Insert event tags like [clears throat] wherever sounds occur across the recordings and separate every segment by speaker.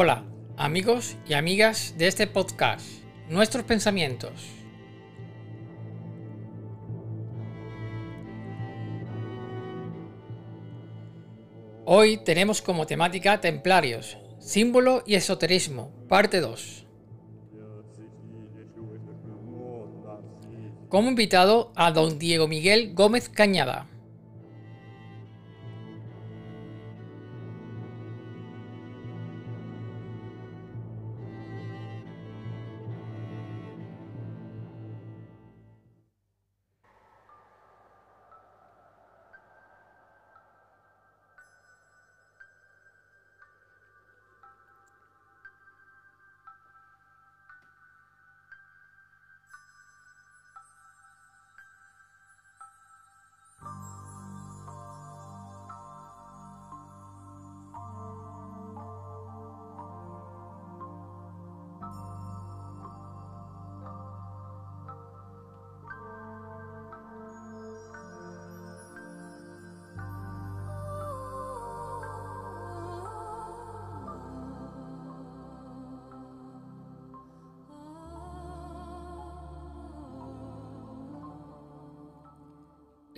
Speaker 1: Hola, amigos y amigas de este podcast, nuestros pensamientos. Hoy tenemos como temática Templarios, símbolo y esoterismo, parte 2. Como invitado a don Diego Miguel Gómez Cañada.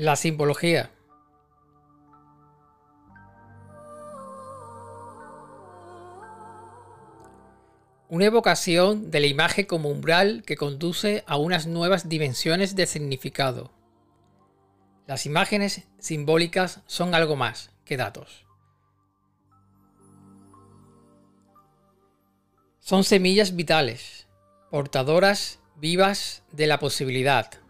Speaker 1: La simbología. Una evocación de la imagen como umbral que conduce a unas nuevas dimensiones de significado. Las imágenes simbólicas son algo más que datos. Son semillas vitales, portadoras vivas de la posibilidad,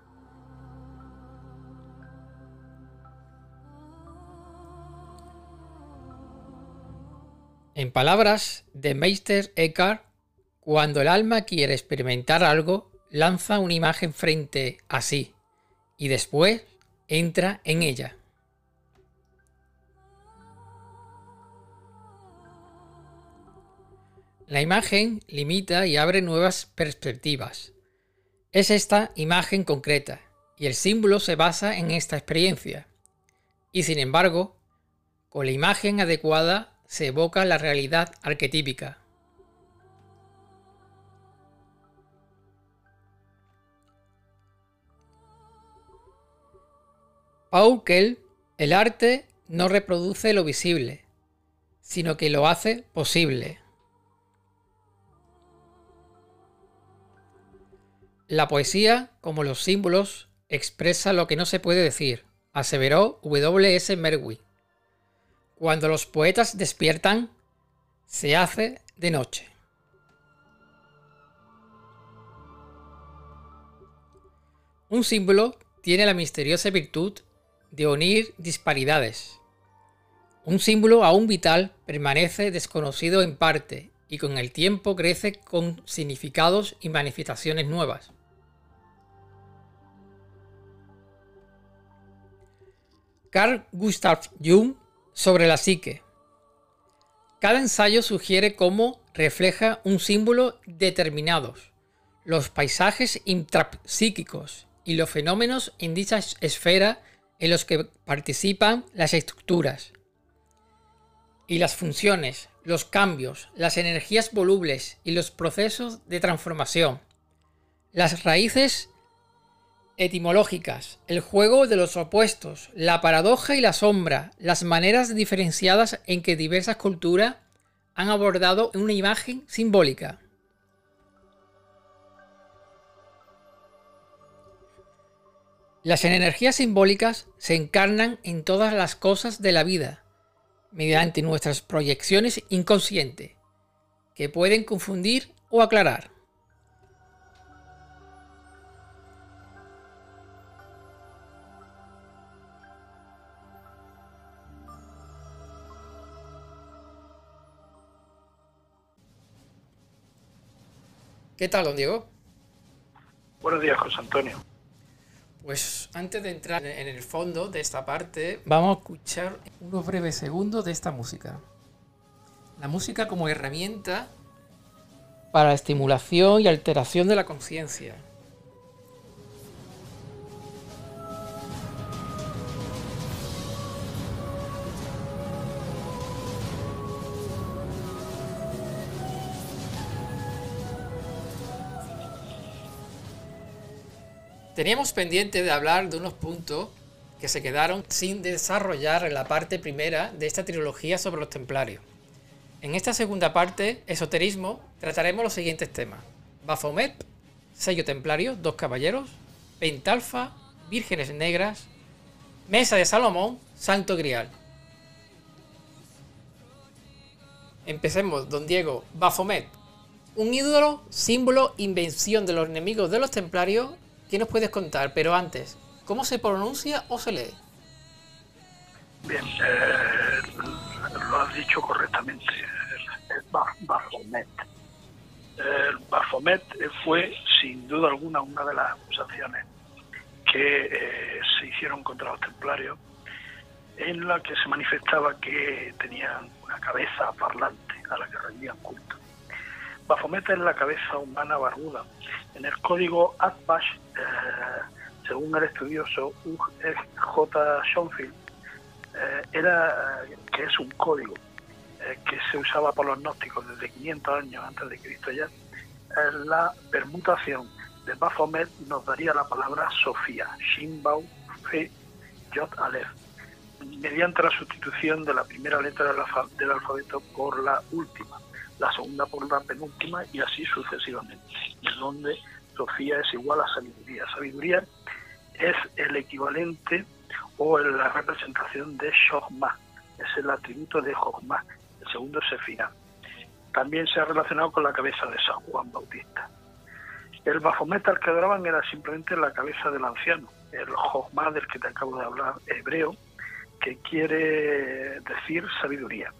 Speaker 1: En palabras de Meister Eckhart, cuando el alma quiere experimentar algo, lanza una imagen frente a sí y después entra en ella. La imagen limita y abre nuevas perspectivas. Es esta imagen concreta y el símbolo se basa en esta experiencia. Y sin embargo, con la imagen adecuada se evoca la realidad arquetípica. Paul Kell, el arte no reproduce lo visible, sino que lo hace posible. La poesía, como los símbolos, expresa lo que no se puede decir, aseveró W. S. Cuando los poetas despiertan, se hace de noche. Un símbolo tiene la misteriosa virtud de unir disparidades. Un símbolo aún vital permanece desconocido en parte y con el tiempo crece con significados y manifestaciones nuevas. Carl Gustav Jung sobre la psique. Cada ensayo sugiere cómo refleja un símbolo determinados, los paisajes intrapsíquicos y los fenómenos en dicha esfera en los que participan las estructuras y las funciones, los cambios, las energías volubles y los procesos de transformación, las raíces etimológicas, el juego de los opuestos, la paradoja y la sombra, las maneras diferenciadas en que diversas culturas han abordado una imagen simbólica. Las energías simbólicas se encarnan en todas las cosas de la vida, mediante nuestras proyecciones inconscientes, que pueden confundir o aclarar. ¿Qué tal, don Diego?
Speaker 2: Buenos días, José Antonio.
Speaker 1: Pues antes de entrar en el fondo de esta parte, vamos a escuchar unos breves segundos de esta música. La música como herramienta para estimulación y alteración de la conciencia. Teníamos pendiente de hablar de unos puntos que se quedaron sin desarrollar en la parte primera de esta trilogía sobre los templarios. En esta segunda parte, esoterismo, trataremos los siguientes temas. Baphomet, sello templario, dos caballeros, Pentalfa, vírgenes negras, mesa de Salomón, santo grial. Empecemos, don Diego. Baphomet, un ídolo, símbolo, invención de los enemigos de los templarios. ¿Qué nos puedes contar? Pero antes, ¿cómo se pronuncia o se lee?
Speaker 2: Bien, eh, lo has dicho correctamente. Baphomet. El Baphomet fue, sin duda alguna, una de las acusaciones que eh, se hicieron contra los templarios, en la que se manifestaba que tenían una cabeza parlante a la que rendían culto. Baphomet es la cabeza humana barbuda. En el código Atbash, eh, según el estudioso J. Schoenfield, eh, era que es un código que se usaba por los gnósticos desde 500 años antes de Cristo ya, la permutación de Baphomet nos daría la palabra Sofía, Shimbao, Fe, Yod, Aleph, mediante la sustitución de la primera letra del alfabeto por la última, la segunda por la penúltima y así sucesivamente, en donde Sofía es igual a sabiduría. Sabiduría es el equivalente o la representación de Shohma, es el atributo de Jochma, el segundo Sefirá. También se ha relacionado con la cabeza de San Juan Bautista. El Baphomet al que adoraban era simplemente la cabeza del anciano, el Jochma del que te acabo de hablar, hebreo, que quiere decir sabiduría.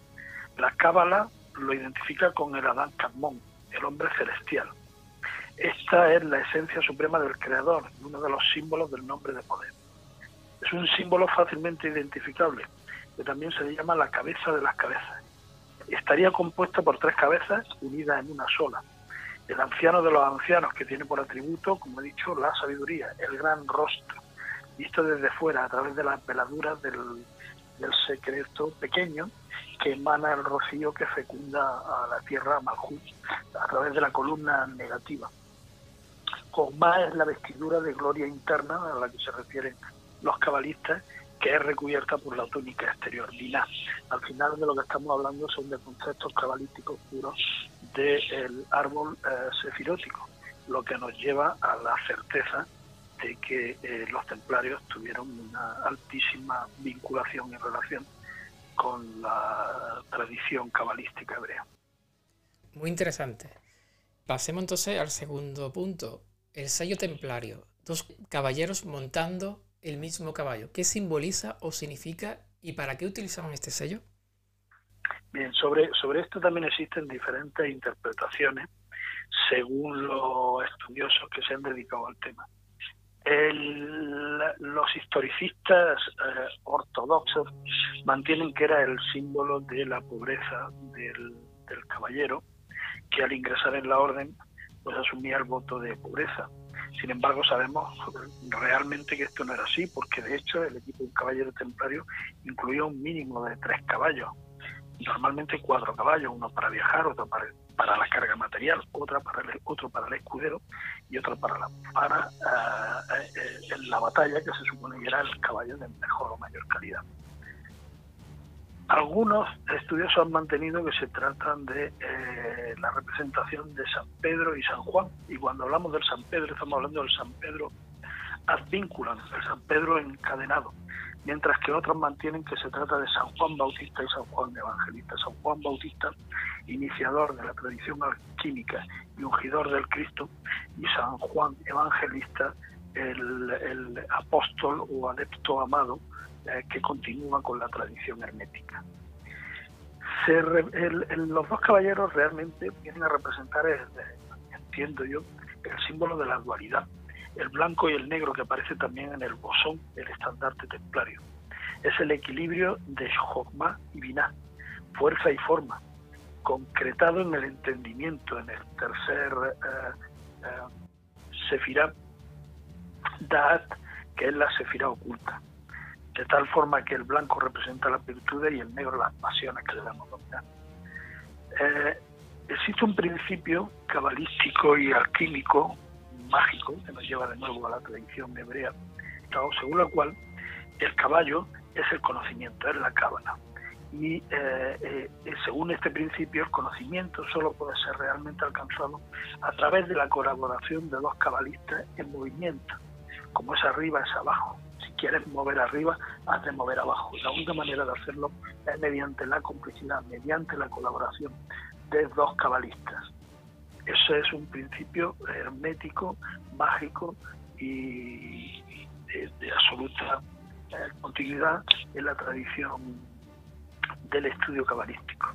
Speaker 2: La Cábala lo identifica con el Adán Kadmon, el hombre celestial. Esta es la esencia suprema del Creador, uno de los símbolos del nombre de poder. Es un símbolo fácilmente identificable, que también se le llama la cabeza de las cabezas. Estaría compuesta por tres cabezas unidas en una sola, el anciano de los ancianos, que tiene por atributo, como he dicho, la sabiduría, el gran rostro, visto desde fuera a través de las veladuras del, secreto pequeño que emana el rocío que fecunda a la tierra Malhut a través de la columna negativa. Cosma es la vestidura de gloria interna a la que se refieren los cabalistas que es recubierta por la túnica exterior, Diná. Al final de lo que estamos hablando son de conceptos cabalísticos puros del árbol eh, sefirótico, lo que nos lleva a la certeza de que eh, los templarios tuvieron una altísima vinculación y relación con la tradición cabalística hebrea.
Speaker 1: Muy interesante. Pasemos entonces al segundo punto, el sello templario. Dos caballeros montando el mismo caballo. ¿Qué simboliza o significa y para qué utilizaban este sello?
Speaker 2: Bien, sobre, sobre esto también existen diferentes interpretaciones según los estudiosos que se han dedicado al tema. los historicistas eh, ortodoxos mantienen que era el símbolo de la pobreza del, del caballero, que al ingresar en la orden pues asumía el voto de pobreza. Sin embargo, sabemos realmente que esto no era así, porque de hecho el equipo de un caballero templario incluía un mínimo de tres caballos, normalmente cuatro caballos, uno para viajar, otro para, para la carga material, otra para el, otro para el escudero y otro para la, para eh, eh, la batalla, que se supone que era el caballo de mejor o mayor calidad. Algunos estudiosos han mantenido que se tratan de eh, la representación de San Pedro y San Juan. Y cuando hablamos del San Pedro, estamos hablando del San Pedro advínculan, el San Pedro encadenado. Mientras que otros mantienen que se trata de San Juan Bautista y San Juan Evangelista. San Juan Bautista, iniciador de la tradición alquímica y ungidor del Cristo, y San Juan Evangelista, el, el apóstol o adepto amado eh, que continúa con la tradición hermética. los dos caballeros realmente vienen a representar, entiendo yo, el símbolo de la dualidad, el blanco y el negro que aparece también en el bosón, el estandarte templario. Es el equilibrio de Jogma y Binah, fuerza y forma, concretado en el entendimiento, en el tercer eh, eh, Da'at, que es la Sefirah oculta de tal forma que el blanco representa las virtudes y el negro las pasiones que debemos dominar. Eh, existe un principio cabalístico y alquímico mágico que nos lleva de nuevo a la tradición hebrea, según la cual el caballo es el conocimiento, es la cábala. Y eh, eh, según este principio, el conocimiento solo puede ser realmente alcanzado a través de la colaboración de dos cabalistas en movimiento. Como es arriba, es abajo. Si quieres mover arriba, has de mover abajo. La única manera de hacerlo es mediante la complicidad, mediante la colaboración de dos cabalistas. Eso es un principio hermético, mágico y de, absoluta eh, continuidad en la tradición del estudio cabalístico.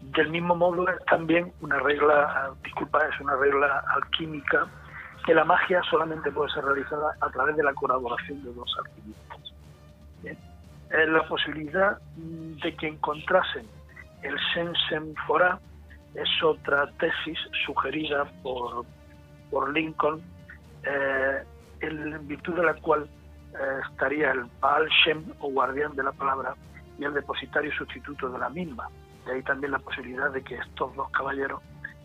Speaker 2: Del mismo modo es también una regla, disculpa, es una regla alquímica que la magia solamente puede ser realizada a través de la colaboración de dos alquimistas. la posibilidad de que encontrasen el Sensen Fora es otra tesis sugerida por, por Lincoln, eh, en virtud de la cual eh, estaría el Baal Shem o guardián de la palabra y el depositario sustituto de la misma. De ahí también la posibilidad de que estos dos caballeros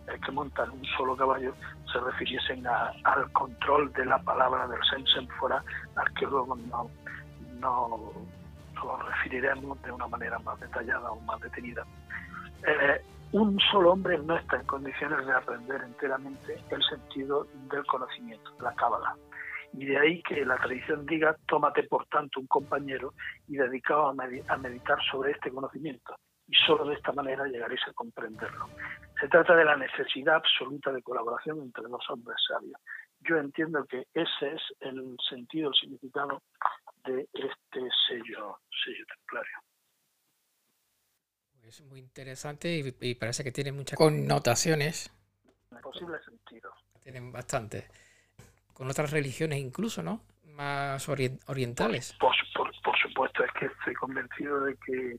Speaker 2: eh, que montan un solo caballo se refiriesen al control de la palabra del Sensen Fora, al que luego no, no, lo referiremos de una manera más detallada o más detenida. Eh, un solo hombre no está en condiciones de aprender enteramente el sentido del conocimiento, la cábala. Y de ahí que la tradición diga, tómate por tanto un compañero y dedicado a meditar sobre este conocimiento. Y solo de esta manera llegaréis a comprenderlo. Se trata de la necesidad absoluta de colaboración entre dos hombres sabios. Yo entiendo que ese es el sentido, el significado de este sello, sello templario.
Speaker 1: Es muy interesante y, parece que tiene muchas connotaciones.
Speaker 2: En posible sentido.
Speaker 1: Tienen bastante. Con otras religiones incluso, ¿no? Más orientales.
Speaker 2: Por, supuesto, es que estoy convencido de que,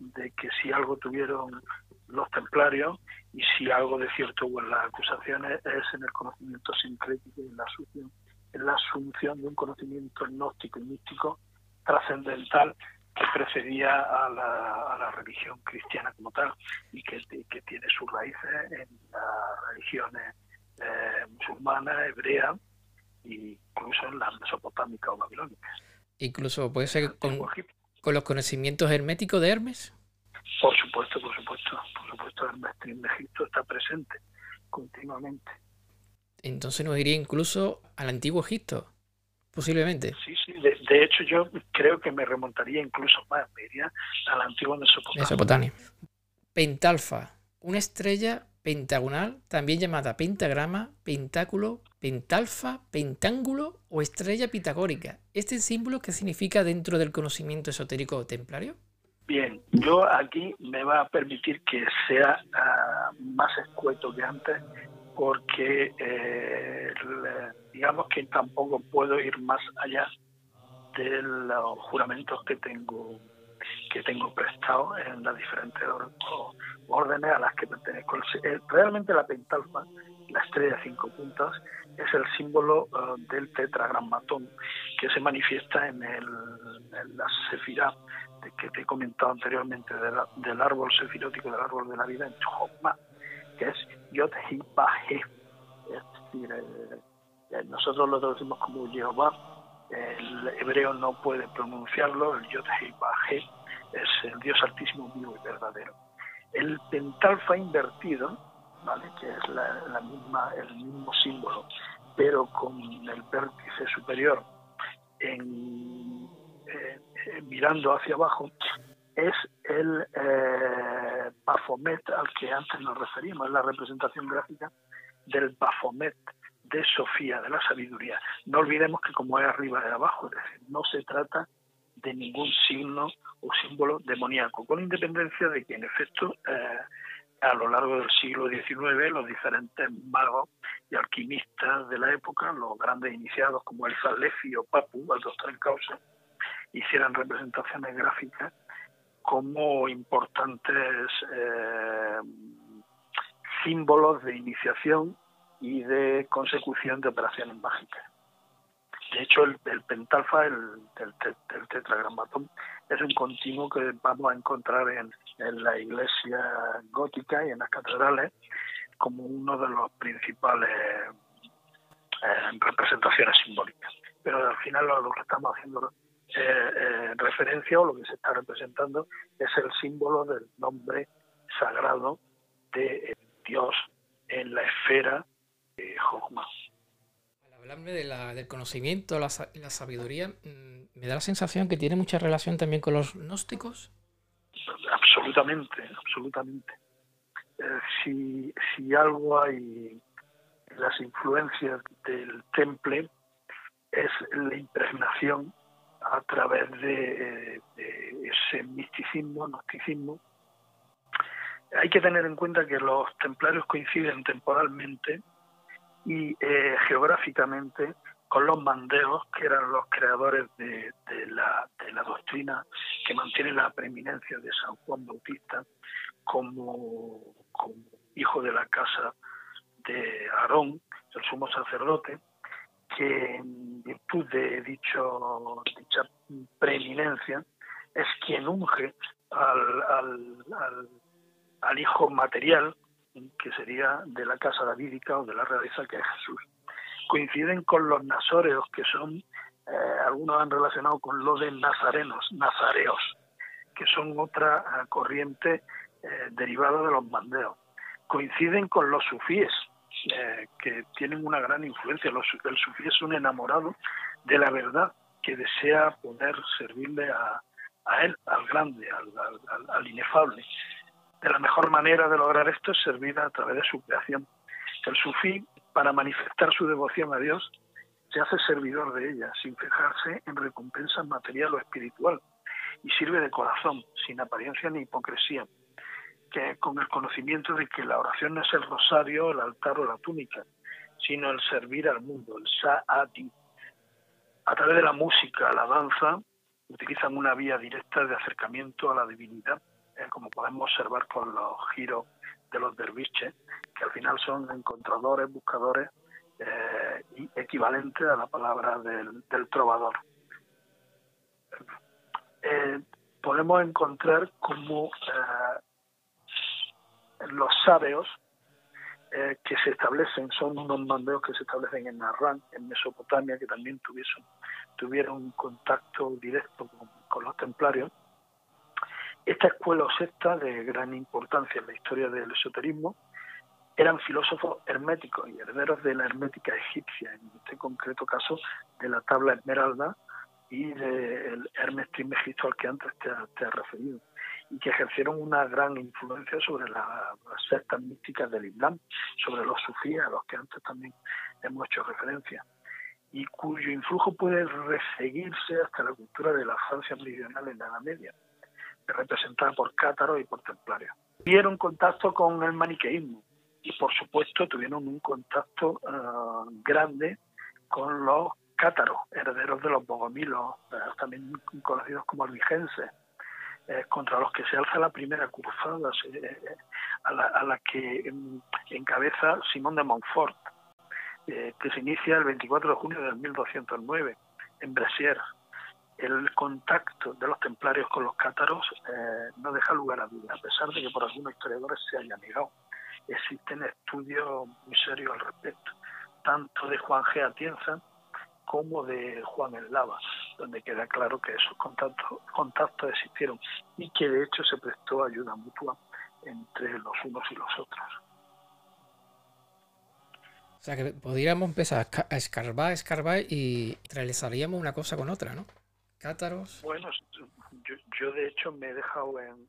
Speaker 2: de que si algo tuvieron los templarios y si algo de cierto hubo en las acusaciones es en el conocimiento sincrético y en la asunción, en la asunción de un conocimiento gnóstico y místico trascendental que precedía a la, religión cristiana como tal y que, tiene sus raíces en las religiones eh, musulmanas, hebreas e incluso en las mesopotámicas o babilónicas.
Speaker 1: Incluso puede ser con, con, los conocimientos herméticos de Hermes.
Speaker 2: Por supuesto, por supuesto, Hermes en Egipto está presente continuamente.
Speaker 1: Entonces nos iría incluso al antiguo Egipto posiblemente.
Speaker 2: Sí, sí, de, hecho yo creo que me remontaría incluso más, me iría a la antigua Mesopotamia.
Speaker 1: Mesopotamia. Pentalfa, una estrella pentagonal, también llamada pentagrama, pentáculo, pentalfa, pentángulo o estrella pitagórica. ¿Este símbolo qué significa dentro del conocimiento esotérico templario?
Speaker 2: Bien, yo aquí me va a permitir que sea ah, más escueto que antes porque eh, digamos que tampoco puedo ir más allá de los juramentos que tengo que tengo prestado en las diferentes órdenes a las que pertenezco. Realmente la pentalfa, la estrella de cinco puntas, es el símbolo uh, del tetragrammatón que se manifiesta en, el, en la sefirá que te he comentado anteriormente del árbol sefirótico, del árbol de la vida en Chokma, que es Yod Hi Es decir, eh, eh, nosotros lo traducimos como Jehová, el hebreo no puede pronunciarlo, el Yod He es el Dios altísimo vivo y verdadero. El pentalfa invertido, ¿vale? que es la, misma, el mismo símbolo, pero con el vértice superior en, eh, eh, mirando hacia abajo, es el eh, Baphomet al que antes nos referimos, es la representación gráfica del Baphomet, de Sofía, de la sabiduría. No olvidemos que como es arriba y abajo, es decir, no se trata de ningún signo o símbolo demoníaco, con independencia de que en efecto eh, a lo largo del siglo XIX los diferentes magos y alquimistas de la época, los grandes iniciados como el Zalefi o Papu, el doctor en causa, hicieran representaciones gráficas como importantes eh, símbolos de iniciación y de consecución de operaciones mágicas. De hecho, el, pentalfa, el, el, tetragramatón, es un continuo que vamos a encontrar en, la iglesia gótica y en las catedrales, como uno de los principales eh, representaciones simbólicas. Pero al final lo, que estamos haciendo eh, referencia o lo que se está representando es el símbolo del nombre sagrado de Dios en la esfera de Jogma.
Speaker 1: Al hablarme de la, del conocimiento, la, la sabiduría, mm, me da la sensación que tiene mucha relación también con los gnósticos.
Speaker 2: Absolutamente, absolutamente. Eh, si, si algo hay en las influencias del temple es la impregnación a través de, ese misticismo, gnosticismo. Hay que tener en cuenta que los templarios coinciden temporalmente y eh, geográficamente con los mandeos, que eran los creadores de la doctrina que mantiene la preeminencia de San Juan Bautista como, hijo de la casa de Aarón, el sumo sacerdote, que en virtud de dicho, dicha preeminencia es quien unge al, al, al, hijo material, que sería de la casa davídica o de la realeza que es Jesús. Coinciden con los nazoreos, que son, eh, algunos han relacionado con lo de nazarenos, nazareos, que son otra eh, corriente eh, derivada de los mandeos. Coinciden con los sufíes, eh, que tienen una gran influencia. Los, el sufí es un enamorado de la verdad que desea poder servirle a, él, al grande, al, inefable. De la mejor manera de lograr esto es servir a través de su creación. El sufí, para manifestar su devoción a Dios, se hace servidor de ella, sin fijarse en recompensa material o espiritual, y sirve de corazón, sin apariencia ni hipocresía, con el conocimiento de que la oración no es el rosario, el altar o la túnica, sino el servir al mundo, el sa'ati. A través de la música, la danza, utilizan una vía directa de acercamiento a la divinidad, eh, como podemos observar con los giros de los derviches, que al final son encontradores, buscadores eh, y equivalentes a la palabra del, trovador. Eh, podemos encontrar como los sabeos eh, que se establecen, son unos mandeos que se establecen en Arran, en Mesopotamia, que también tuvieron, tuvieron contacto directo con, los templarios. Esta escuela o secta de gran importancia en la historia del esoterismo eran filósofos herméticos y herederos de la hermética egipcia, en este concreto caso de la tabla esmeralda y del Hermes Trismegisto al que antes te, te has referido y que ejercieron una gran influencia sobre las sectas místicas del Islam, sobre los sufíes, a los que antes también hemos hecho referencia, y cuyo influjo puede reseguirse hasta la cultura de la Francia meridional en la Edad Media, representada por cátaros y por templarios. Tuvieron contacto con el maniqueísmo y, por supuesto, tuvieron un contacto eh, grande con los cátaros, herederos de los bogomilos, eh, también conocidos como albigenses, eh, contra los que se alza la primera cruzada, eh, a, la, que encabeza Simón de Montfort, eh, que se inicia el 24 de junio del 1209 en Brasier. El contacto de los templarios con los cátaros no deja lugar a duda, a pesar de que por algunos historiadores se haya negado. Existen estudios muy serios al respecto, tanto de Juan G. Atienza como de Juan el Lava, donde queda claro que esos contactos, contactos existieron y que de hecho se prestó ayuda mutua entre los unos y los otros.
Speaker 1: O sea que podríamos empezar a escarbar, escarbar y realizaríamos una cosa con otra, ¿no? Cátaros.
Speaker 2: Bueno, yo, de hecho me he dejado en,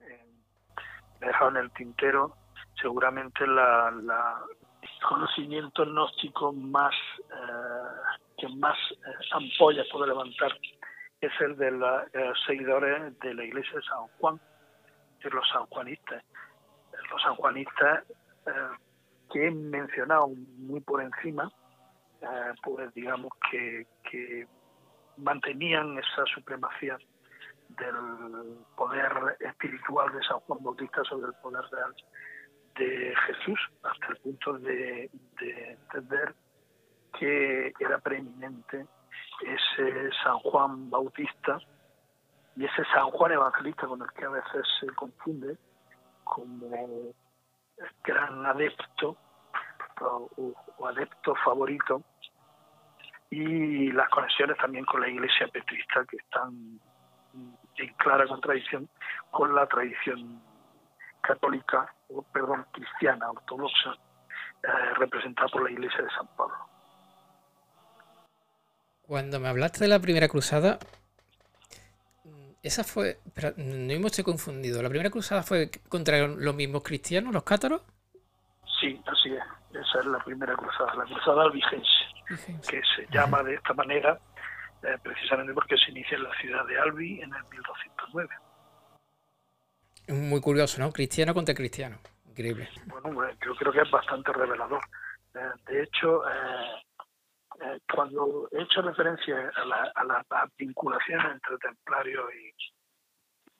Speaker 2: me he dejado en el tintero seguramente la, la conocimiento gnóstico más eh, que más eh, ampollas puede levantar es el de los eh, seguidores de la iglesia de San Juan, de los sanjuanistas. Los sanjuanistas que he mencionado muy por encima, pues digamos que mantenían esa supremacía del poder espiritual de San Juan Bautista sobre el poder real de Jesús hasta el punto de, entender que era preeminente ese San Juan Bautista y ese San Juan Evangelista con el que a veces se confunde como gran adepto o, adepto favorito y las conexiones también con la iglesia petrista que están en clara contradicción con la tradición católica, o perdón, cristiana, ortodoxa, eh, representada por la iglesia de San Pablo.
Speaker 1: Cuando me hablaste de la primera cruzada, esa fue. Pero no me estoy confundido. ¿La primera cruzada fue contra los mismos cristianos, los cátaros?
Speaker 2: Sí, así es. Esa es la primera cruzada, la cruzada albigense, que se llama de esta manera eh, precisamente porque se inicia en la ciudad de Albi en el 1209.
Speaker 1: Muy curioso, ¿no? Cristiano contra cristiano. Increíble.
Speaker 2: Bueno, yo creo que es bastante revelador. Eh, de hecho, eh, cuando he hecho referencia a la, a la, vinculación entre templario y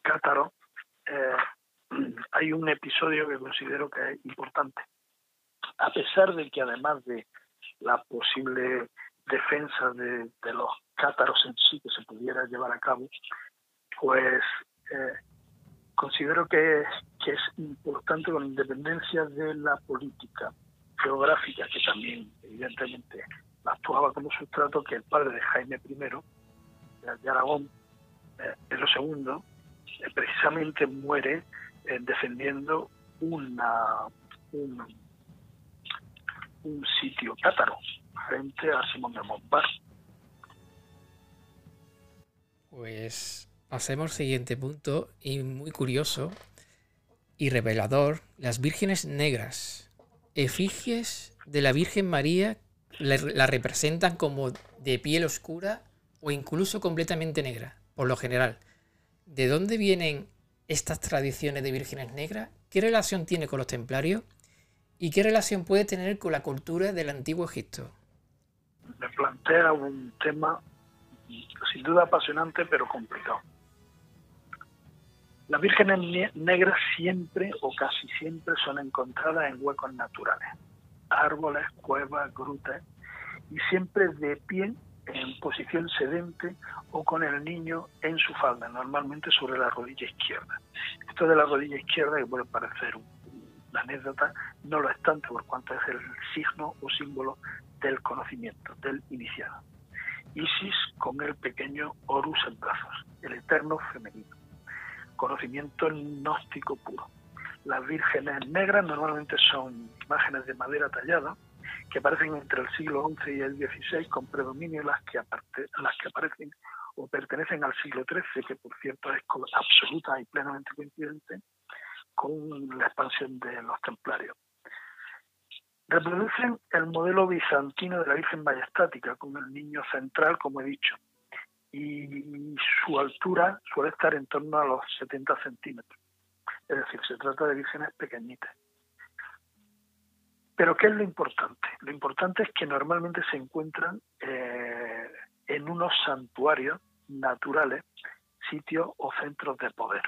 Speaker 2: cátaro, [clears throat] hay un episodio que considero que es importante. A pesar de que además de la posible defensa de, los cátaros en sí que se pudiera llevar a cabo, pues eh, considero que, es importante con independencia de la política geográfica, que también evidentemente actuaba como sustrato, que el padre de Jaime I, de Aragón, eh, Pedro II, eh, precisamente muere defendiendo una, un, un sitio cátaro frente a Simón de Montbar.
Speaker 1: Pues pasemos al siguiente punto y muy curioso y revelador, las vírgenes negras. Efigies de la Virgen María la representan como de piel oscura o incluso completamente negra, por lo general. ¿De dónde vienen estas tradiciones de vírgenes negras? ¿Qué relación tiene con los templarios? ¿Y qué relación puede tener con la cultura del antiguo Egipto?
Speaker 2: me plantea un tema sin duda apasionante pero complicado. Las vírgenes negras siempre o casi siempre son encontradas en huecos naturales, árboles, cuevas, grutas, y siempre de pie en posición sedente o con el niño en su falda, normalmente sobre la rodilla izquierda. Esto de la rodilla izquierda, que puede parecer una anécdota, no lo es tanto por cuanto es el signo o símbolo del conocimiento, del iniciado. Isis con el pequeño Horus en brazos, el eterno femenino. Conocimiento gnóstico puro. Las vírgenes negras normalmente son imágenes de madera tallada que aparecen entre el siglo XI y el XVI con predominio las que, las que aparecen o pertenecen al siglo XIII, que por cierto es absoluta y plenamente coincidente con la expansión de los templarios reproducen el modelo bizantino de la Virgen Majestática, con el niño central, como he dicho, y su altura suele estar en torno a los 70 centímetros. Es decir, se trata de vírgenes pequeñitas. Pero ¿qué es lo importante? Lo importante es que normalmente se encuentran eh, en unos santuarios naturales, sitios o centros de poder,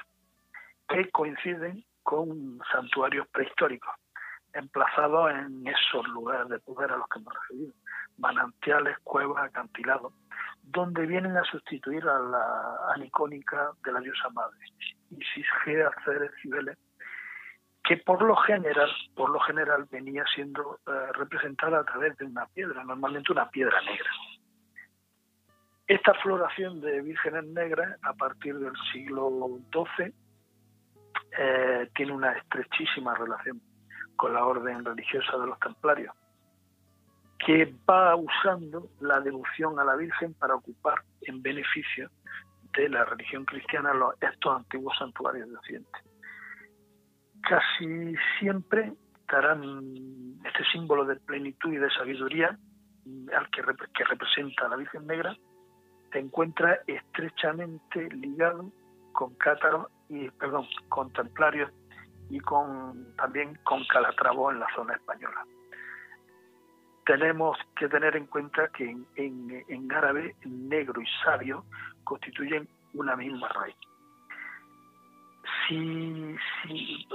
Speaker 2: que coinciden con santuarios prehistóricos emplazados en esos lugares de poder a los que hemos referido, manantiales, cuevas, acantilados, donde vienen a sustituir a la anicónica de la diosa madre, Isis, Gea, Ceres, Cibeles, que por lo general, por lo general venía siendo eh, representada a través de una piedra, normalmente una piedra negra. Esta floración de vírgenes negras, a partir del siglo XII, eh, tiene una estrechísima relación con la orden religiosa de los templarios, que va usando la devoción a la Virgen para ocupar en beneficio de la religión cristiana los, estos antiguos santuarios de Occidente. Casi siempre darán este símbolo de plenitud y de sabiduría al que, que representa a la Virgen Negra, se encuentra estrechamente ligado con cátaros y perdón, con templarios y con también con Calatravo en la zona española. Tenemos que tener en cuenta que en, en, árabe negro y sabio constituyen una misma raíz. Sí, sí,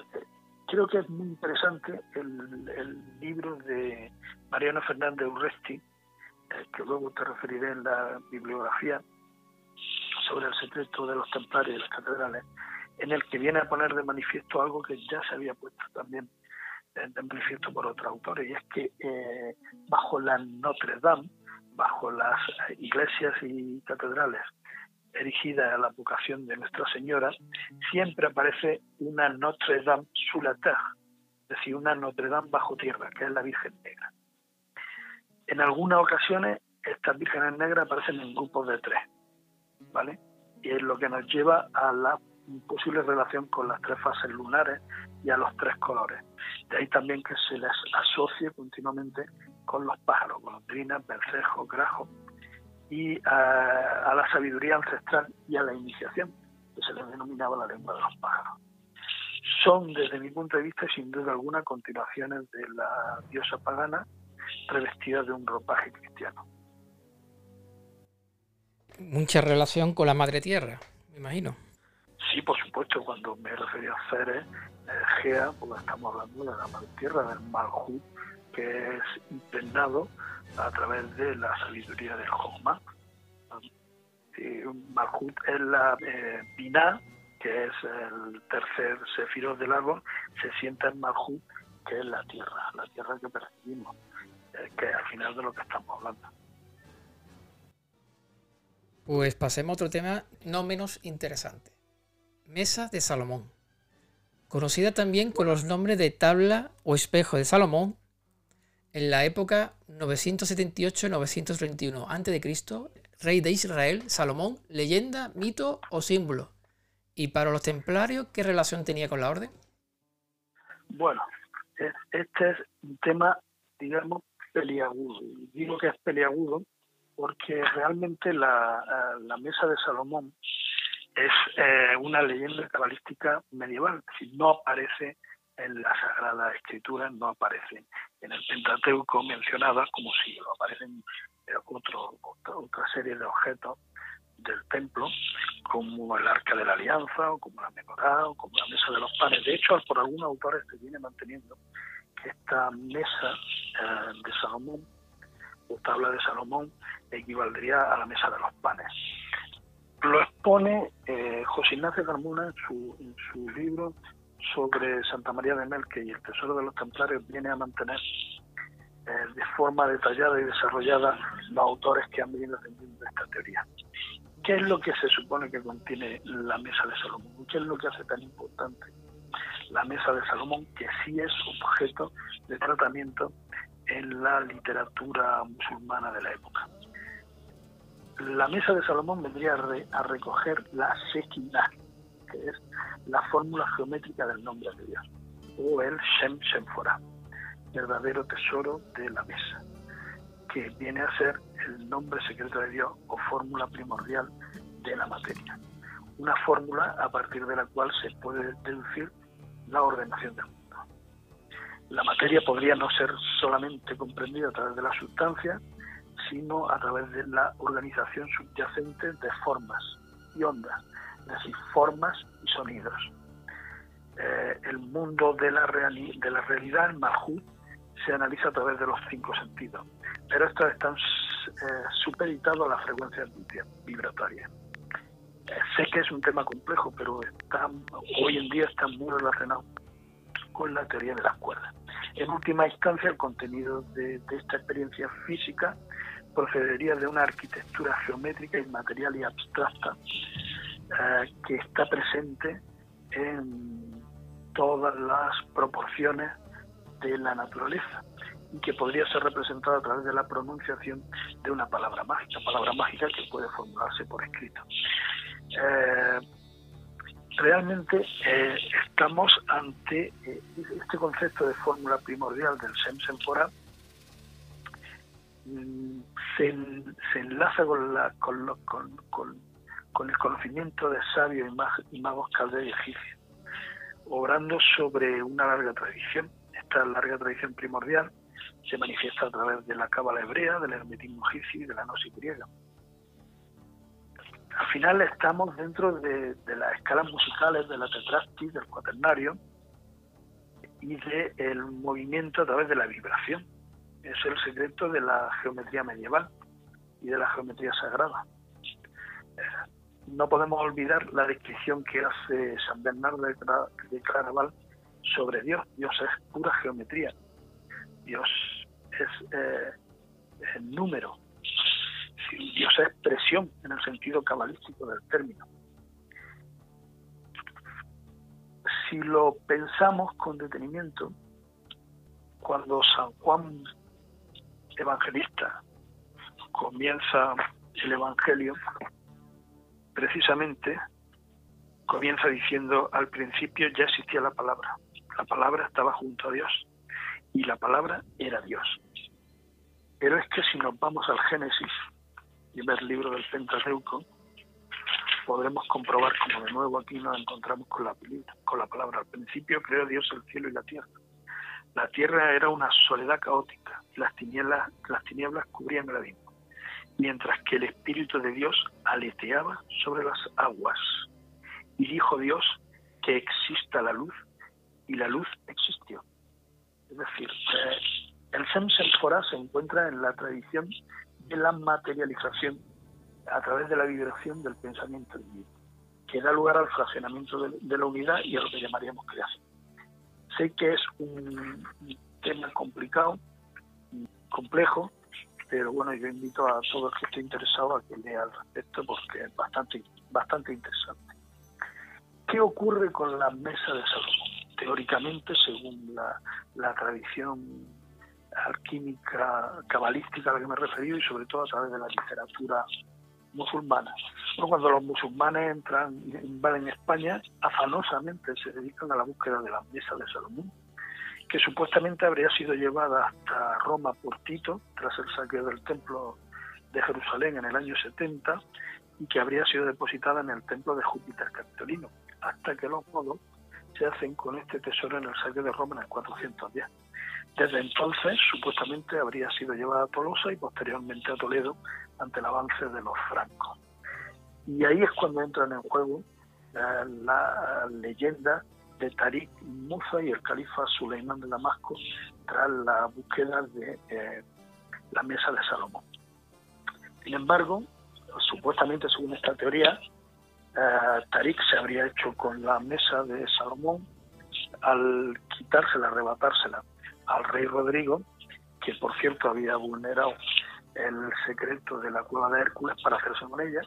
Speaker 2: creo que es muy interesante el, libro de Mariano Fernández Urresti, que luego te referiré en la bibliografía, sobre el secreto de los templarios y las catedrales, en el que viene a poner de manifiesto algo que ya se había puesto también por otros autores, y es que eh, bajo la Notre Dame, bajo las iglesias y catedrales erigidas a la vocación de Nuestra Señora, siempre aparece una Notre Dame sous la terre, es decir, una Notre Dame bajo tierra, que es la Virgen Negra. En algunas ocasiones estas vírgenes negras aparecen en grupos de tres, ¿vale? Y es lo que nos lleva a la posible relación con las tres fases lunares y a los tres colores. De ahí también que se les asocie continuamente con los pájaros, golondrinas, vencejos, grajos, y a, a, la sabiduría ancestral y a la iniciación, que se les denominaba la lengua de los pájaros. Son, desde mi punto de vista, sin duda alguna, continuaciones de la diosa pagana revestida de un ropaje cristiano.
Speaker 1: Mucha relación con la madre tierra, me imagino.
Speaker 2: Sí, por supuesto, cuando me refería a Ceres, Gea, porque estamos hablando de la tierra, del Malhut, que es impregnado a través de la sabiduría del Hogma. Malhut es la eh, que es el tercer sefiro del árbol, se sienta en Malhut, que es la tierra, la tierra que percibimos, eh, que al final de lo que estamos hablando.
Speaker 1: Pues pasemos a otro tema no menos interesante. Mesa de Salomón. Conocida también con los nombres de tabla o espejo de Salomón, en la época 978-931 a.C., rey de Israel, Salomón, leyenda, mito o símbolo. ¿Y para los templarios qué relación tenía con la orden?
Speaker 2: Bueno, este es un tema, digamos, peliagudo. Digo que es peliagudo porque realmente la, la mesa de Salomón es eh, una leyenda cabalística medieval, es no aparece en la Sagrada Escritura, no aparece en el Pentateuco mencionada como si aparecen otro, otra serie de objetos del templo, como el Arca de la Alianza, o como la Menorá, o como la Mesa de los Panes. De hecho, por algunos autores se viene manteniendo que esta mesa eh, de Salomón, o tabla de Salomón, equivaldría a la Mesa de los Panes. Lo expone eh, José Ignacio Carmona en su, libro sobre Santa María de Melque y el Tesoro de los Templarios viene a mantener eh, de forma detallada y desarrollada los autores que han venido defendiendo esta teoría. ¿Qué es lo que se supone que contiene la mesa de Salomón? ¿Qué es lo que hace tan importante la mesa de Salomón, que sí es objeto de tratamiento en la literatura musulmana de la época? La mesa de Salomón vendría a, recoger la Shekinah, que es la fórmula geométrica del nombre de Dios, o el Shem Shemforah, verdadero tesoro de la mesa, que viene a ser el nombre secreto de Dios o fórmula primordial de la materia. Una fórmula a partir de la cual se puede deducir la ordenación del mundo. La materia podría no ser solamente comprendida a través de la sustancia, sino a través de la organización subyacente de formas y ondas, es decir, formas y sonidos. Eh, el mundo de la, de la realidad, el Malhut, se analiza a través de los cinco sentidos, pero estos están eh, supeditados a las frecuencias vibratorias. Eh, sé que es un tema complejo, pero está, hoy en día está muy relacionado con la teoría de las cuerdas. En última instancia, el contenido de, de esta experiencia física procedería de una arquitectura geométrica, inmaterial y abstracta eh, que está presente en todas las proporciones de la naturaleza y que podría ser representada a través de la pronunciación de una palabra mágica, palabra mágica que puede formularse por escrito. Eh, realmente eh, estamos ante este concepto de fórmula primordial del Semsenfora Mm, se, enlaza con, la, con, con, el conocimiento de sabios y, magos caldeos y egipcios, obrando sobre una larga tradición. Esta larga tradición primordial se manifiesta a través de la cábala hebrea, del hermetismo egipcio y de la gnosis griega. Al final estamos dentro de, de las escalas musicales de la tetrastis, del cuaternario y del movimiento a través de la vibración es el secreto de la geometría medieval y de la geometría sagrada. No podemos olvidar la descripción que hace San Bernardo de Claraval sobre Dios. Dios es pura geometría. Dios es eh, número. Dios es expresión en el sentido cabalístico del término. Si lo pensamos con detenimiento, cuando San Juan Evangelista comienza el Evangelio, precisamente comienza diciendo, al principio ya existía la palabra, la palabra estaba junto a Dios y la palabra era Dios. Pero es que si nos vamos al Génesis el libro del Pentateuco, podremos comprobar como de nuevo aquí nos encontramos con la, con la palabra. Al principio creó Dios el cielo y la tierra. La tierra era una soledad caótica, las tinieblas, las tinieblas cubrían el abismo, mientras que el Espíritu de Dios aleteaba sobre las aguas. Y dijo Dios que exista la luz, y la luz existió. Es decir, eh, el Semsenfora se encuentra en la tradición de la materialización a través de la vibración del pensamiento divino, que da lugar al fraccionamiento de, la unidad y a lo que llamaríamos creación. Sé que es un tema complicado, complejo, pero bueno, yo invito a todos los que estén interesados a que lea al respecto porque es bastante, bastante interesante. ¿Qué ocurre con la mesa de Salomón? Teóricamente, según la, tradición alquímica cabalística a la que me he referido y sobre todo a través de la literatura musulmana. cuando los musulmanes entran invaden España, afanosamente se dedican a la búsqueda de la mesa de Salomón, que supuestamente habría sido llevada hasta Roma por Tito tras el saqueo del templo de Jerusalén en el año 70 y que habría sido depositada en el templo de Júpiter Capitolino, hasta que los modos se hacen con este tesoro en el saqueo de Roma en el 410. Desde entonces, supuestamente, habría sido llevada a Tolosa y posteriormente a Toledo ante el avance de los francos. Y ahí es cuando entran en juego eh, la leyenda de Tariq Musa y el califa Suleimán de Damasco tras la búsqueda de eh, la mesa de Salomón. Sin embargo, supuestamente según esta teoría, eh, Tariq se habría hecho con la mesa de Salomón al quitársela, arrebatársela al rey Rodrigo, que por cierto había vulnerado el secreto de la cueva de Hércules para hacerse con ella,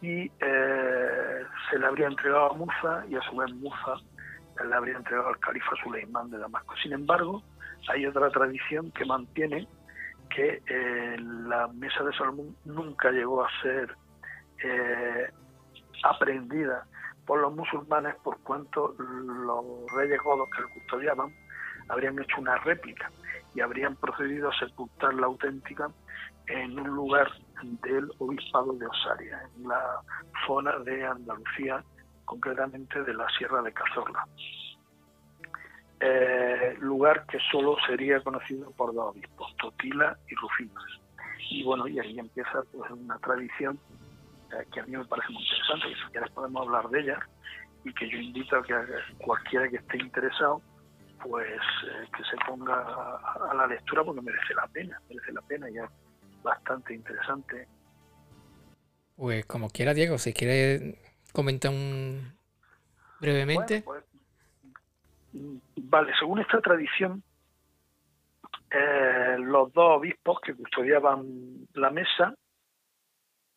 Speaker 2: y eh, se le habría entregado a Musa y a su vez Musa le habría entregado al califa Suleimán de Damasco. Sin embargo, hay otra tradición que mantiene que eh, la mesa de Salomón nunca llegó a ser eh, aprendida por los musulmanes por cuanto los reyes godos que lo custodiaban habrían hecho una réplica y habrían procedido a sepultar la auténtica en un lugar del obispado de Osaria, en la zona de Andalucía, concretamente de la Sierra de Cazorla. Eh, lugar que solo sería conocido por dos obispos, Totila y Rufinas. Y bueno, y ahí empieza pues una tradición eh, que a mí me parece muy interesante, y si quieres podemos hablar de ella, y que yo invito a que cualquiera que esté interesado pues eh, que se ponga a, la lectura porque merece la pena, merece la pena y es bastante interesante.
Speaker 1: Pues como quiera, Diego, si quiere comentar un brevemente. Pues,
Speaker 2: mm, vale, según esta tradición, eh, los dos obispos que custodiaban la mesa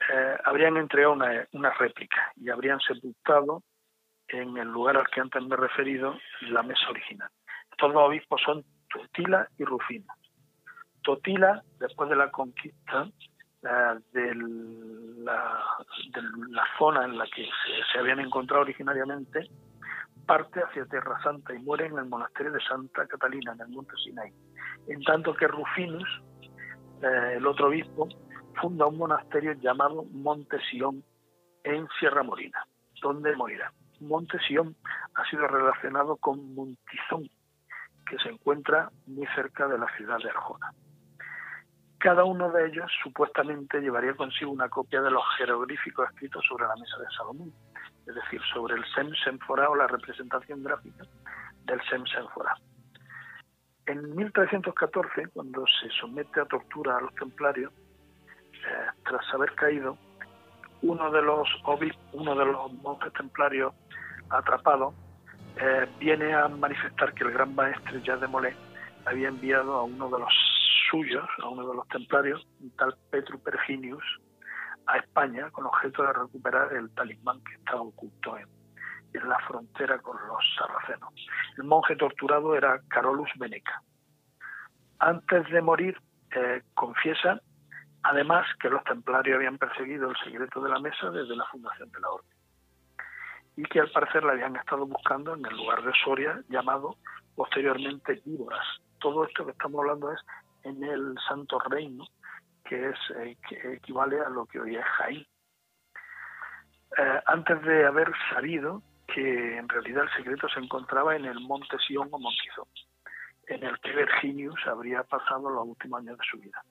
Speaker 2: eh, habrían entregado una, una réplica y habrían sepultado en el lugar al que antes me he referido la mesa original. Estos dos obispos son Totila y Rufino. Totila, después de la conquista de, la, zona en la que se, habían encontrado originariamente, parte hacia Tierra Santa y muere en el monasterio de Santa Catalina, en el monte Sinai. En tanto que Rufinus, eh, el otro obispo, funda un monasterio llamado Monte Sion en Sierra Morina, donde morirá. Monte Sion ha sido relacionado con Montizón, que se encuentra muy cerca de la ciudad de Arjona. Cada uno de ellos supuestamente llevaría consigo una copia de los jeroglíficos escritos sobre la mesa de Salomón, es decir, sobre el Sem Senforá o la representación gráfica del Sem Senforá. En 1314, cuando se somete a tortura a los templarios, eh, tras haber caído, uno de los uno de los monjes templarios atrapados eh, viene a manifestar que el gran maestre Jacques de Molay había enviado a uno de los suyos, a uno de los templarios, un tal Petru Perginius, a España con objeto de recuperar el talismán que estaba oculto en, en la frontera con los sarracenos. El monje torturado era Carolus Beneca. Antes de morir, eh, confiesa además que los templarios habían perseguido el secreto de la mesa desde la fundación de la orden y que al parecer la habían estado buscando en el lugar de Soria llamado posteriormente Víboras. Todo esto que estamos hablando es en el Santo Reino, que es eh, equivale a lo que hoy es Jaén. Eh, antes de haber sabido que en realidad el secreto se encontraba en el monte Sion o Montizón, en el que Virginius habría pasado los últimos años de su vida,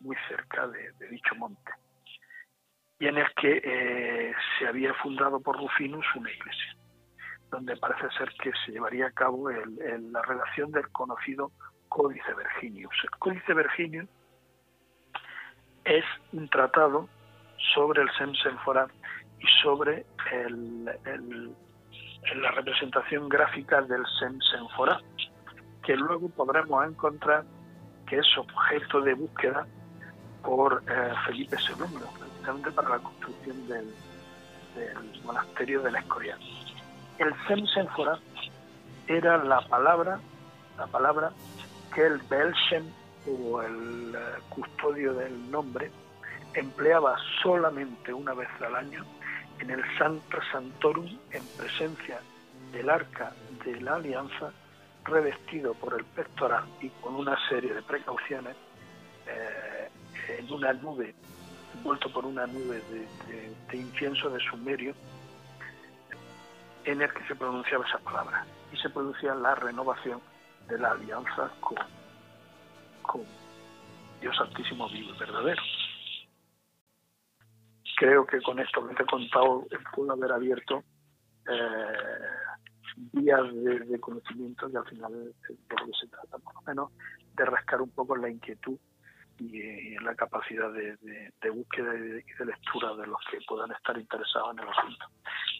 Speaker 2: muy cerca de, dicho monte, y en el que eh, se había fundado por Rufinus una iglesia, donde parece ser que se llevaría a cabo la redacción del conocido Códice Virginius. El Códice Virginius es un tratado sobre el Semsenforat y sobre el, la representación gráfica del Semsenforat, que luego podremos encontrar que es objeto de búsqueda por eh, Felipe II, precisamente para la construcción del, monasterio de la Escorial. El Semsenforat era la palabra, la palabra que el Belsen o el eh, custodio del nombre empleaba solamente una vez al año en el Santa Santorum en presencia del arca de la alianza revestido por el pectoral y con una serie de precauciones eh, en una nube, envuelto por una nube de, incienso de sumerio, en el que se pronunciaba esa palabra y se producía la renovación de la alianza con, Dios Altísimo vivo y verdadero. Creo que con esto que te he contado puedo haber abierto eh, vías de, conocimiento y al final de lo que se trata, por lo menos, de rascar un poco la inquietud y, eh, la capacidad de, búsqueda y de, lectura de los que puedan estar interesados en el asunto,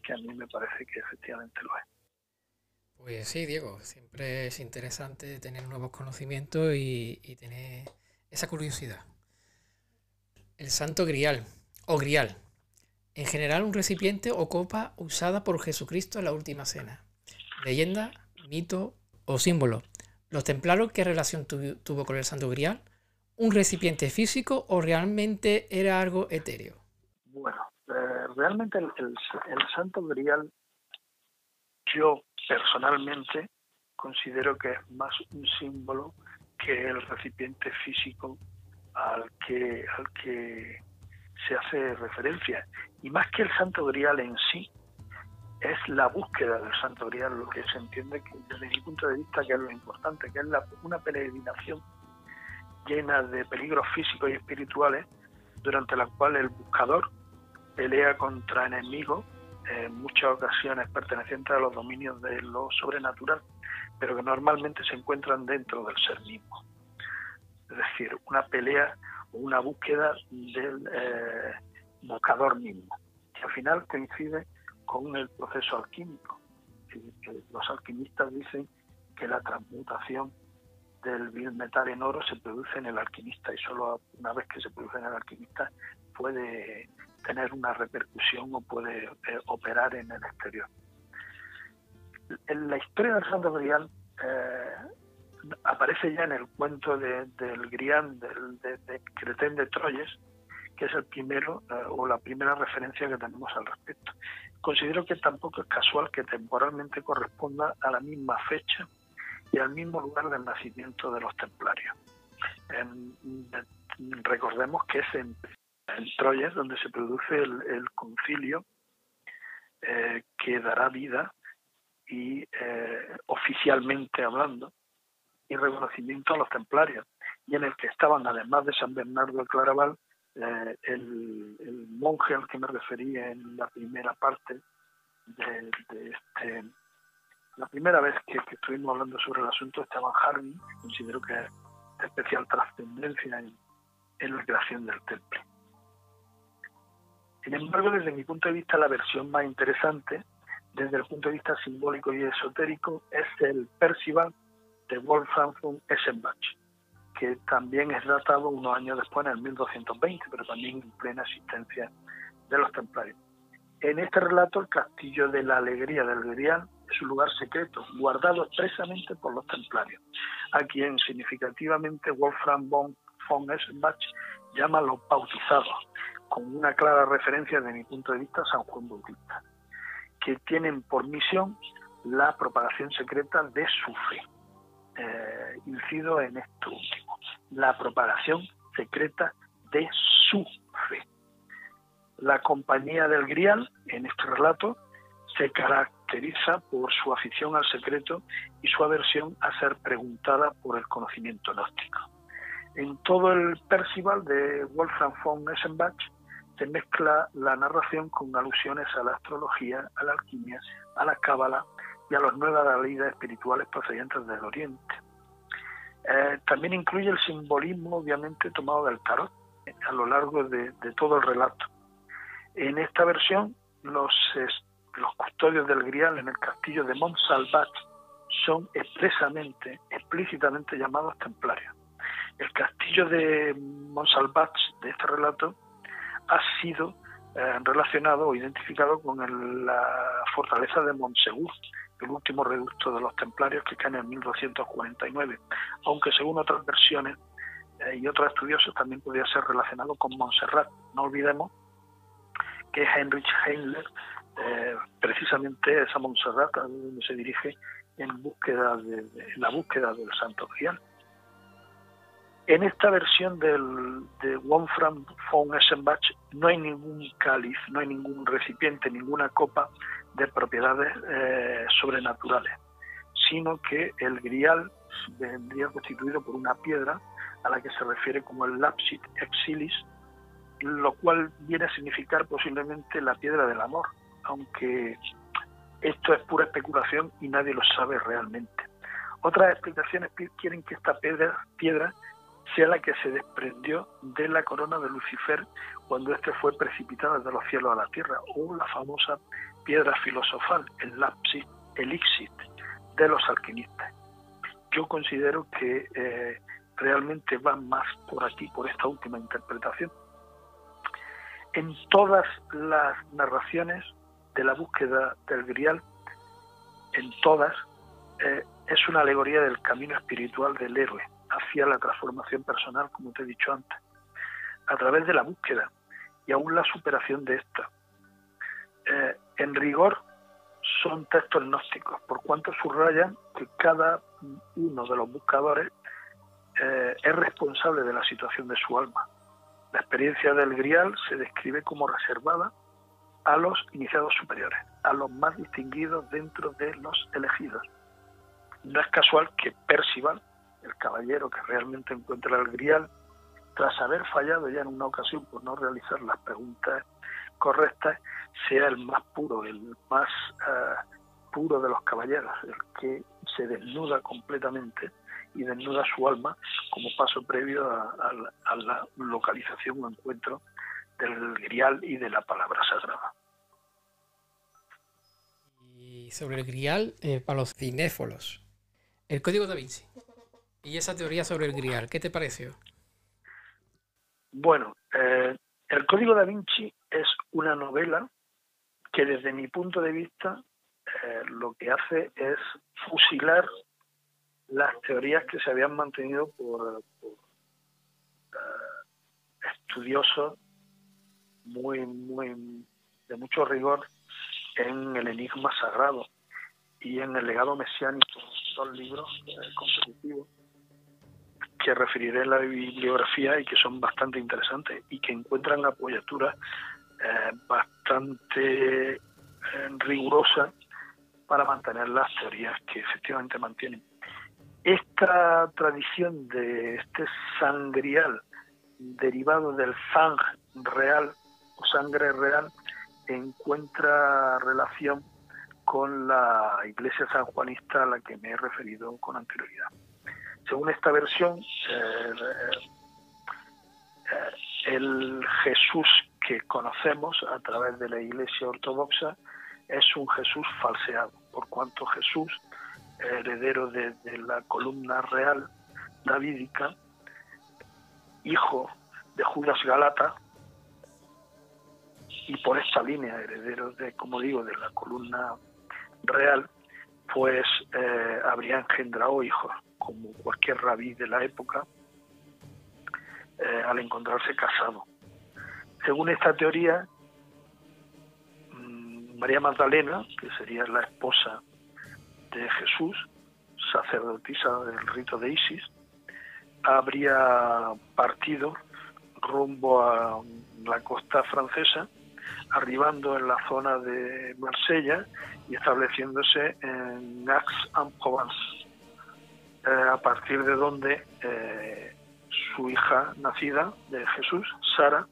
Speaker 2: que a mí me parece que efectivamente lo es.
Speaker 1: Pues sí, Diego, siempre es interesante tener nuevos conocimientos y, tener esa curiosidad. El Santo Grial, o Grial, en general un recipiente o copa usada por Jesucristo en la última cena leyenda, mito o símbolo. ¿Los templarios qué relación tuvo con el Santo Grial? ¿Un recipiente físico o realmente era algo etéreo?
Speaker 2: Bueno, eh, realmente el, Santo Grial yo personalmente considero que es más un símbolo que el recipiente físico al que, al que se hace referencia. Y más que el Santo Grial en sí, es la búsqueda del Santo Grial lo que se entiende que, desde mi punto de vista que es lo importante, que es una peregrinación llena de peligros físicos y espirituales durante la cual el buscador pelea contra enemigos en muchas ocasiones pertenecientes a los dominios de lo sobrenatural, pero que normalmente se encuentran dentro del ser mismo. Es decir, una pelea o una búsqueda del eh, buscador mismo, que al final coincide con el proceso alquímico. Los alquimistas dicen que la transmutación del metal en oro se produce en el alquimista y solo una vez que se produce en el alquimista puede tener una repercusión o puede eh, operar en el exterior. En la historia del Santo Grial eh, aparece ya en el cuento del Grián, del, de, de Cretén de Troyes, que es el primero eh, o la primera referencia que tenemos al respecto. Considero que tampoco es casual que temporalmente corresponda a la misma fecha y al mismo lugar del nacimiento de los templarios. recordemos que es en, Troyes donde se produce el, concilio eh, que dará vida y eh, oficialmente hablando y reconocimiento a los templarios y en el que estaban además de San Bernardo de Claraval eh, el, monje al que me refería en la primera parte de, este, la primera vez que, estuvimos hablando sobre el asunto Esteban Harvey, considero que es de especial trascendencia en, en la creación del temple. Sin embargo, desde mi punto de vista, la versión más interesante desde el punto de vista simbólico y esotérico es el Percival de Wolfram von Essenbach, que también es datado unos años después, en el 1220, pero también en plena existencia de los templarios. En este relato, el castillo de la alegría del Grial es un lugar secreto, guardado expresamente por los templarios, a quien significativamente Wolfram von, von Essenbach llama los bautizados, con una clara referencia desde mi punto de vista San Juan Bautista, que tienen por misión la propagación secreta de su fe. Eh, incido en esto último, la propagación secreta de su fe. La compañía del Grial, en este relato, se caracteriza por su afición al secreto y su aversión a ser preguntada por el conocimiento gnóstico. En todo el Percival de Wolfram von Essenbach se mezcla la narración con alusiones a la astrología, a la alquimia, a la cábala y a las nuevas realidades espirituales procedentes del Oriente. Eh, también incluye el simbolismo, obviamente, tomado del tarot a lo largo de, todo el relato. En esta versión, los, los custodios del Grial en el castillo de Montsalvat son expresamente, explícitamente llamados templarios. El castillo de Montsalvat de este relato ha sido eh, relacionado o identificado con la fortaleza de Montsegur, el último reducto de los templarios que cae en 1249, aunque según otras versiones eh, y otros estudiosos también podría ser relacionado con Montserrat. No olvidemos que Heinrich Heimler, eh, precisamente es a Montserrat a donde se dirige en búsqueda de, la búsqueda del Santo Grial. En esta versión del, de Wolfram von Essenbach no hay ningún cáliz, no hay ningún recipiente, ninguna copa de propiedades eh, sobrenaturales, sino que el grial vendría constituido por una piedra a la que se refiere como el lapsit exilis, lo cual viene a significar posiblemente la piedra del amor, aunque esto es pura especulación y nadie lo sabe realmente. Otras explicaciones quieren que esta piedra, piedra sea la que se desprendió de la corona de Lucifer cuando éste fue precipitado desde los cielos a la tierra, o la famosa piedra filosofal, el lapsis elixit de los alquimistas. Yo considero que eh, realmente va más por aquí, por esta última interpretación. En todas las narraciones de la búsqueda del grial, en todas, eh, es una alegoría del camino espiritual del héroe hacia la transformación personal, como te he dicho antes, a través de la búsqueda y aún la superación de esta. Eh, en rigor son textos gnósticos, por cuanto subrayan que cada uno de los buscadores eh, es responsable de la situación de su alma. La experiencia del grial se describe como reservada a los iniciados superiores, a los más distinguidos dentro de los elegidos. No es casual que Percival, el caballero que realmente encuentra el grial, tras haber fallado ya en una ocasión por no realizar las preguntas correctas, sea el más puro, el más eh, puro de los caballeros, el que se desnuda completamente y desnuda su alma como paso previo a, la localización o encuentro del grial y de la palabra sagrada.
Speaker 1: Y sobre el grial, eh, para los cinéfolos, el código da Vinci y esa teoría sobre el grial, ¿qué te pareció?
Speaker 2: Bueno, eh, el Código da Vinci es una novela que desde mi punto de vista eh, lo que hace es fusilar las teorías que se habían mantenido por, eh, estudiosos muy, muy de mucho rigor en el enigma sagrado y en el legado mesiánico, dos libros competitivos que referiré en la bibliografía y que son bastante interesantes y que encuentran apoyatura eh, bastante eh, rigurosa para mantener las teorías que efectivamente mantienen. Esta tradición de este sangrial derivado del sang real o sangre real encuentra relación con la iglesia sanjuanista a la que me he referido con anterioridad. Según esta versión, eh, el Jesús que conocemos a través de la Iglesia Ortodoxa es un Jesús falseado, por cuanto Jesús, heredero de, la columna real davídica, hijo de Judas Galata, y por esta línea, heredero de, como digo, de la columna real, pues eh, habría engendrado hijos, como cualquier rabí de la época, eh, al encontrarse casado. Según esta teoría, mm, María Magdalena, que sería la esposa de Jesús, sacerdotisa del rito de Isis, habría partido rumbo a la costa francesa, arribando en la zona de Marsella y estableciéndose en Aix-en-Provence, eh, a partir de donde eh, su hija nacida de Jesús, Sara,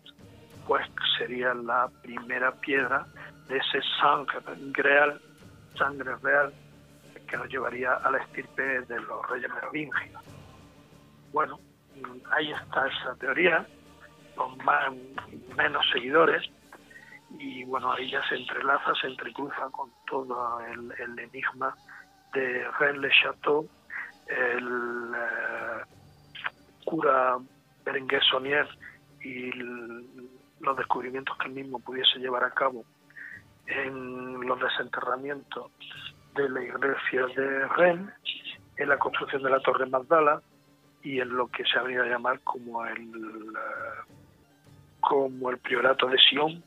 Speaker 2: pues sería la primera piedra de ese sangre real, sangre real que nos llevaría a la estirpe de los reyes merovingios. Bueno, ahí está esa teoría, con más menos seguidores, y bueno, ahí ya se entrelaza, se entrecruza con todo el, enigma de Rennes le Chateau, el eh, cura Berenguer Sonier y los descubrimientos que él mismo pudiese llevar a cabo en los desenterramientos de la iglesia de Rennes, en la construcción de la Torre Magdala y en lo que se habría a llamar como el, eh, como el priorato de Sion,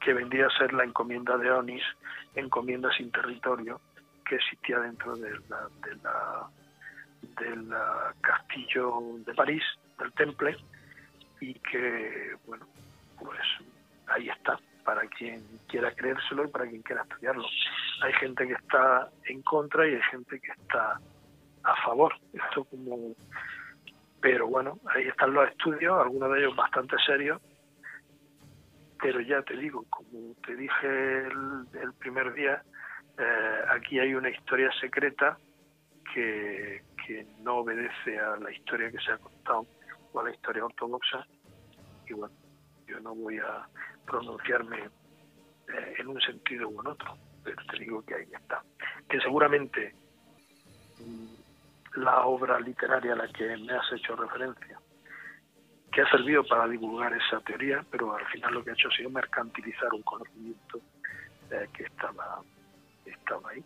Speaker 2: que vendría a ser la encomienda de Onis, encomienda sin territorio, que existía dentro de la, de la del castillo de París, del Temple, y que, bueno, pues ahí está, para quien quiera creérselo y para quien quiera estudiarlo. Hay gente que está en contra y hay gente que está a favor. Esto como pero bueno, ahí están los estudios, algunos de ellos bastante serios, pero ya te digo, como te dije el, primer día, eh, aquí hay una historia secreta que, no obedece a la historia que se ha contado o a la historia ortodoxa. Y bueno, yo no voy a pronunciarme eh, en un sentido u en otro, pero te digo que ahí está. Que seguramente mm, la obra literaria a la que me has hecho referencia, que ha servido para divulgar esa teoría, pero al final lo que ha hecho ha sido mercantilizar un conocimiento eh, que estaba, estaba ahí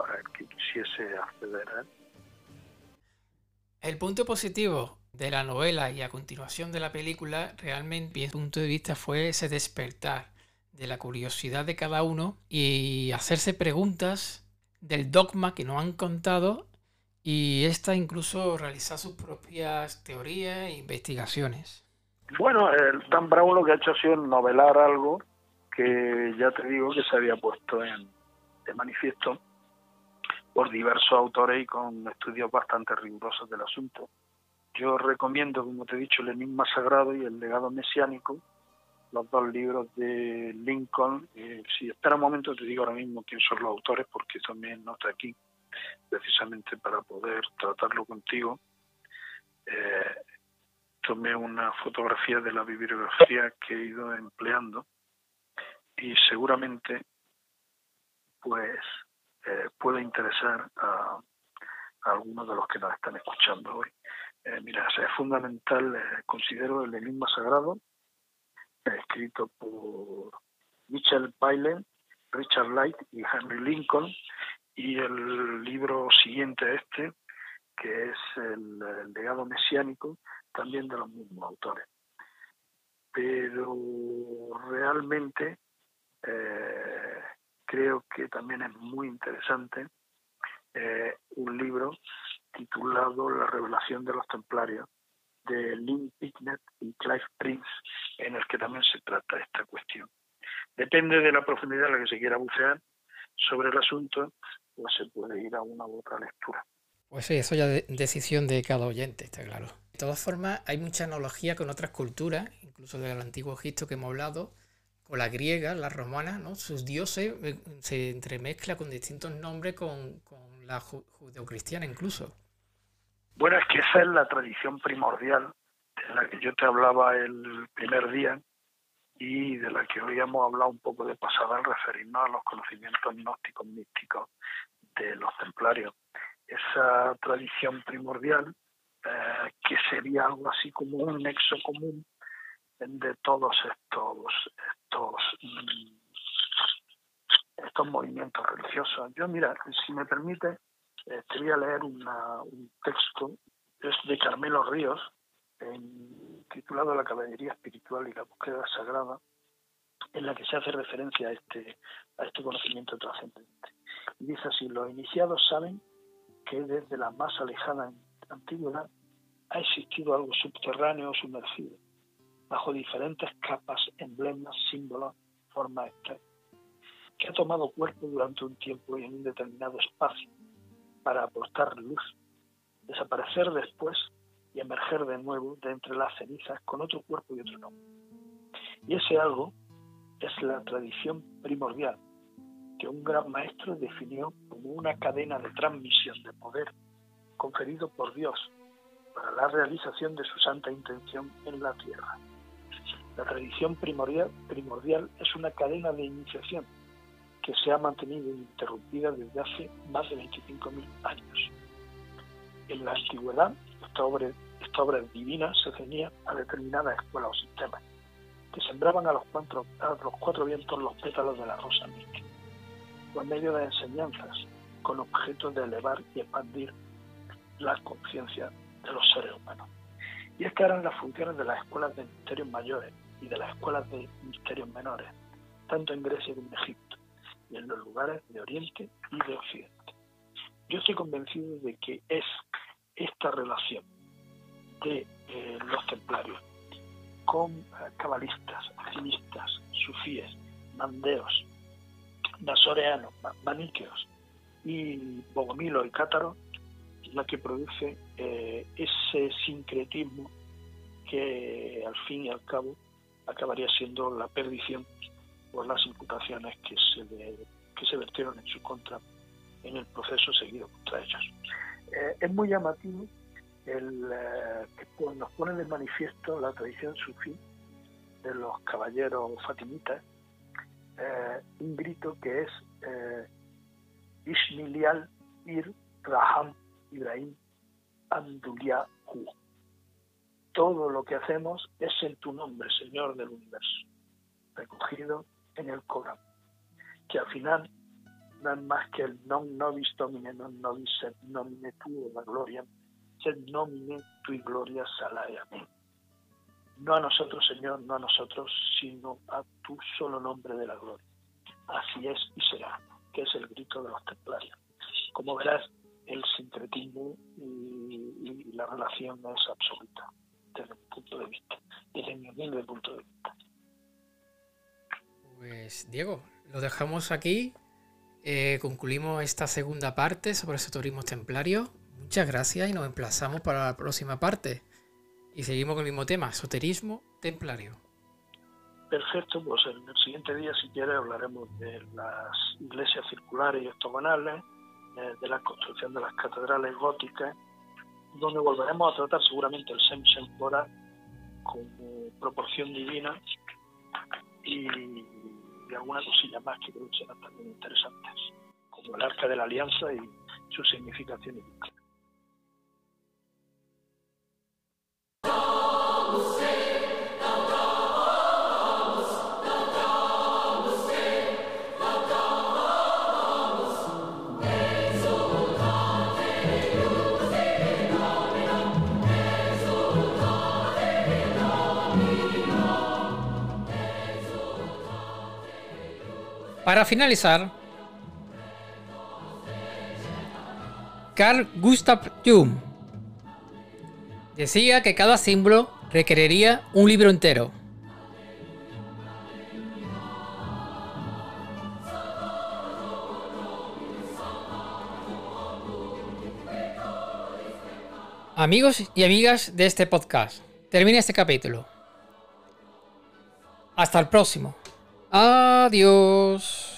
Speaker 2: para el que quisiese acceder a él.
Speaker 1: El punto positivo de la novela y a continuación de la película, realmente, mi punto de vista, fue ese despertar de la curiosidad de cada uno y hacerse preguntas del dogma que no han contado y esta incluso realizar sus propias teorías e investigaciones.
Speaker 2: Bueno, el Dan Brown lo que ha hecho ha sido novelar algo que ya te digo que se había puesto en, de manifiesto por diversos autores y con estudios bastante rigurosos del asunto. Yo recomiendo, como te he dicho, El Enigma Sagrado y El Legado Mesiánico, los dos libros de Lincoln. Eh, si espera un momento, te digo ahora mismo quién son los autores, porque también no está aquí, precisamente para poder tratarlo contigo. Eh, tomé una fotografía de la bibliografía que he ido empleando y seguramente pues eh, puede interesar a, algunos de los que nos están escuchando hoy. Eh, mira, es fundamental, eh, considero el Enigma Sagrado, escrito por Michel Pyle, Richard Light y Henry Lincoln, y el libro siguiente a este, que es el, legado mesiánico, también de los mismos autores. Pero realmente eh, creo que también es muy interesante eh, un libro titulado La revelación de los templarios de Lynn Picknett y Clive Prince, en el que también se trata esta cuestión. Depende de la profundidad en la que se quiera bucear sobre el asunto, pues se puede ir a una u otra lectura.
Speaker 1: Pues sí, eso ya es decisión de cada oyente, está claro. De todas formas, hay mucha analogía con otras culturas, incluso del antiguo Egipto que hemos hablado, o la griega, la romana, ¿no? sus dioses eh, se entremezcla con distintos nombres con, la judeocristiana incluso.
Speaker 2: Bueno, es que esa es la tradición primordial de la que yo te hablaba el primer día, y de la que hoy hemos hablado un poco de pasada al referirnos a los conocimientos gnósticos místicos de los templarios. Esa tradición primordial, eh, que sería algo así como un nexo común de todos estos, estos, mm, estos movimientos religiosos. Yo, mira, si me permite, eh, te voy a leer un texto, es de Carmelo Ríos, titulado La caballería espiritual y la búsqueda sagrada, en la que se hace referencia a este, a este conocimiento trascendente. Y dice así, los iniciados saben que desde la más alejada antigüedad ha existido algo subterráneo o sumergido, bajo diferentes capas, emblemas, símbolos, formas externas, que ha tomado cuerpo durante un tiempo y en un determinado espacio para aportar luz, desaparecer después y emerger de nuevo de entre las cenizas con otro cuerpo y otro nombre. Y ese algo es la tradición primordial que un gran maestro definió como una cadena de transmisión de poder conferido por Dios para la realización de su santa intención en la tierra. La tradición primordial, es una cadena de iniciación que se ha mantenido ininterrumpida desde hace más de 25.000 años. En la antigüedad, esta obra, divina se ceñía a determinadas escuelas o sistemas que sembraban a los, cuatro, a los cuatro vientos los pétalos de la rosa mística, por medio de enseñanzas con objeto de elevar y expandir la conciencia de los seres humanos. Y estas eran las funciones de las escuelas de misterios mayores y de las escuelas de misterios menores, tanto en Grecia como en Egipto, y en los lugares de Oriente y de Occidente. Yo estoy convencido de que es esta relación de eh, los templarios con eh, cabalistas, alquimistas, sufíes, mandeos, nasoreanos, maniqueos y bogomilo y cátaro la que produce eh, ese sincretismo que al fin y al cabo acabaría siendo la perdición por las imputaciones que se, que se vertieron en su contra en el proceso seguido contra ellos. Eh, es muy llamativo el, eh, que nos pone de manifiesto la tradición sufí de los caballeros fatimitas, un grito que es Ishmilial Ir Raham Ibrahim Anduliahu. Todo lo que hacemos es en tu nombre, Señor del universo, recogido en el Corán, que al final no es más que el non nobis domine, non nobis sed nomine tuo la gloria, sed nomine tu gloria salae. Amén. No a nosotros, Señor, no a nosotros, sino a tu solo nombre de la gloria. Así es y será, que es el grito de los templarios. Como verás, el sincretismo y, la relación es absoluta desde mi punto de vista, desde mi humilde punto de vista.
Speaker 1: Pues Diego, lo dejamos aquí. Eh, concluimos esta segunda parte sobre esoterismo templario. Muchas gracias y nos emplazamos para la próxima parte. Y seguimos con el mismo tema, esoterismo templario.
Speaker 2: Perfecto, pues en el siguiente día, si quieres, hablaremos de las iglesias circulares y octogonales, de la construcción de las catedrales góticas, donde volveremos a tratar seguramente el Sem Sempora como proporción divina y, alguna cosilla más que creo que serán también interesantes, como el arca de la alianza y su significación y
Speaker 1: Para finalizar, Carl Gustav Jung decía que cada símbolo requeriría un libro entero. Amigos y amigas de este podcast, termina este capítulo. Hasta el próximo. Adiós.